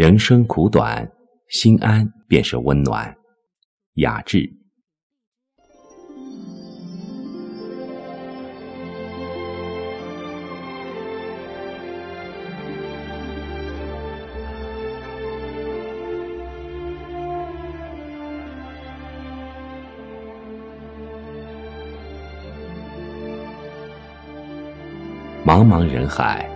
人生苦短，心安便是温暖。雅致。茫茫人海，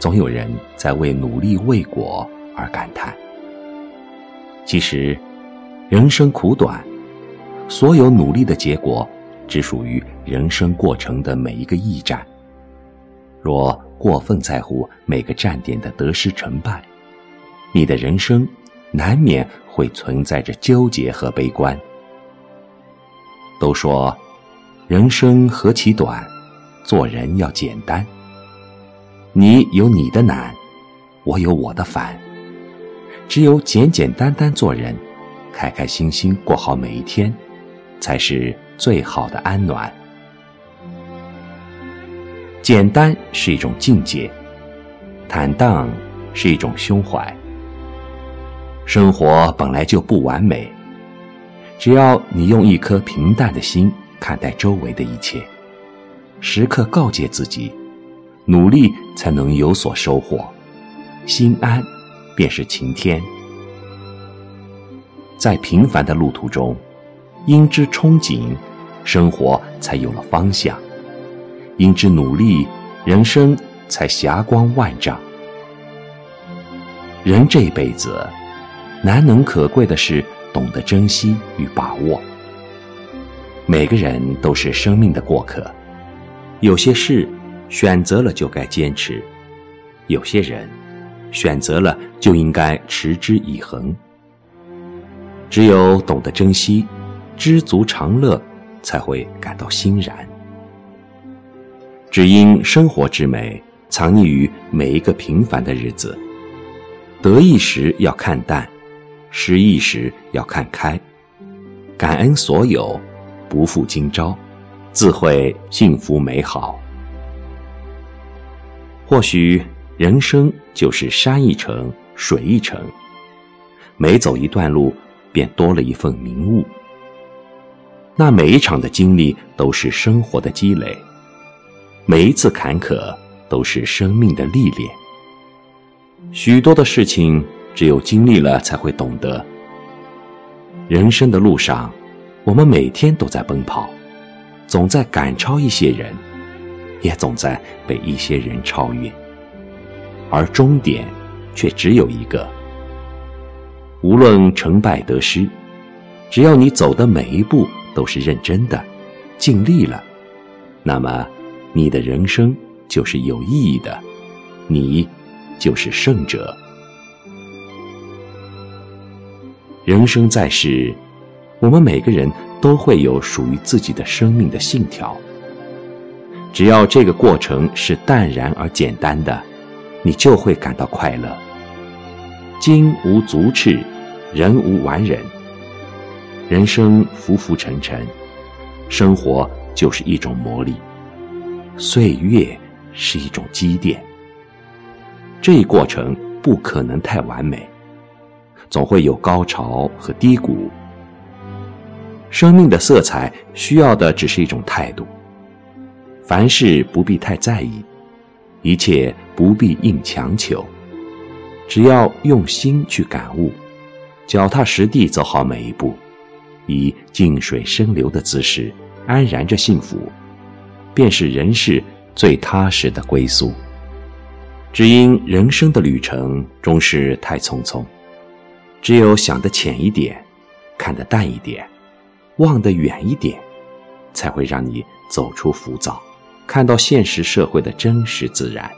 总有人在为努力未果而感叹。其实，人生苦短，所有努力的结果，只属于人生过程的每一个驿站。若过分在乎每个站点的得失成败，你的人生难免会存在着纠结和悲观。都说，人生何其短。做人要简单。你有你的难，我有我的烦。只有简简单单做人，开开心心过好每一天，才是最好的安暖。简单是一种境界，坦荡是一种胸怀。生活本来就不完美，只要你用一颗平淡的心看待周围的一切。时刻告诫自己，努力才能有所收获，心安便是晴天。在平凡的路途中，因之憧憬，生活才有了方向；因之努力，人生才霞光万丈。人这辈子，难能可贵的是懂得珍惜与把握。每个人都是生命的过客。有些事选择了就该坚持，有些人选择了就应该持之以恒。只有懂得珍惜，知足常乐，才会感到欣然。只因生活之美藏匿于每一个平凡的日子。得意时要看淡，失意时要看开，感恩所有，不负今朝。自会幸福美好。或许人生就是山一程，水一程，每走一段路，便多了一份明悟。那每一场的经历都是生活的积累，每一次坎坷都是生命的历练。许多的事情，只有经历了才会懂得。人生的路上，我们每天都在奔跑。总在赶超一些人，也总在被一些人超越，而终点却只有一个。无论成败得失，只要你走的每一步都是认真的、尽力了，那么你的人生就是有意义的，你就是胜者。人生在世。我们每个人都会有属于自己的生命的信条。只要这个过程是淡然而简单的，你就会感到快乐。金无足赤，人无完人。人生浮浮沉沉，生活就是一种磨砺，岁月是一种积淀。这一过程不可能太完美，总会有高潮和低谷。生命的色彩需要的只是一种态度，凡事不必太在意，一切不必硬强求，只要用心去感悟，脚踏实地走好每一步，以静水深流的姿势安然着幸福，便是人世最踏实的归宿。只因人生的旅程终是太匆匆，只有想得浅一点，看得淡一点。望得远一点，才会让你走出浮躁，看到现实社会的真实自然。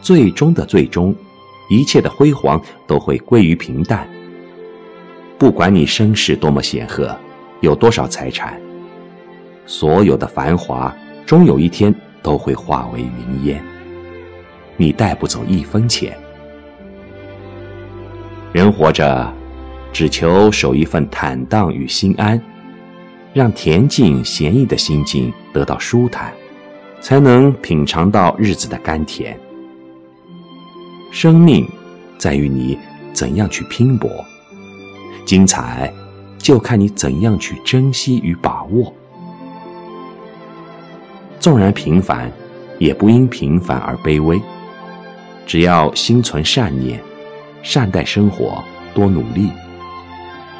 最终的最终，一切的辉煌都会归于平淡。不管你身世多么显赫，有多少财产，所有的繁华，终有一天都会化为云烟。你带不走一分钱。人活着。只求守一份坦荡与心安，让恬静闲逸的心境得到舒坦，才能品尝到日子的甘甜。生命在于你怎样去拼搏；精彩就看你怎样去珍惜与把握。纵然平凡，也不因平凡而卑微。只要心存善念，善待生活，多努力。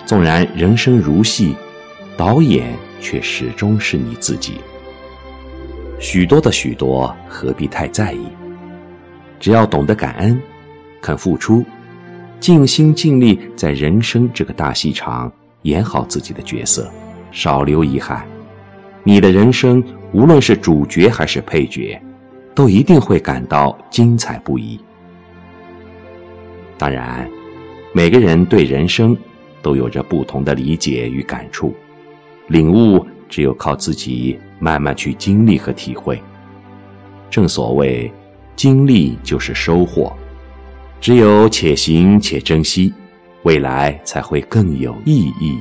纵然人生如戏，导演却始终是你自己。许多的许多，何必太在意？只要懂得感恩，肯付出，尽心尽力，在人生这个大戏场演好自己的角色，少留遗憾。你的人生，无论是主角还是配角，都一定会感到精彩不已。当然，每个人对人生都有着不同的理解与感触，领悟只有靠自己慢慢去经历和体会。正所谓，经历就是收获，只有且行且珍惜，未来才会更有意义。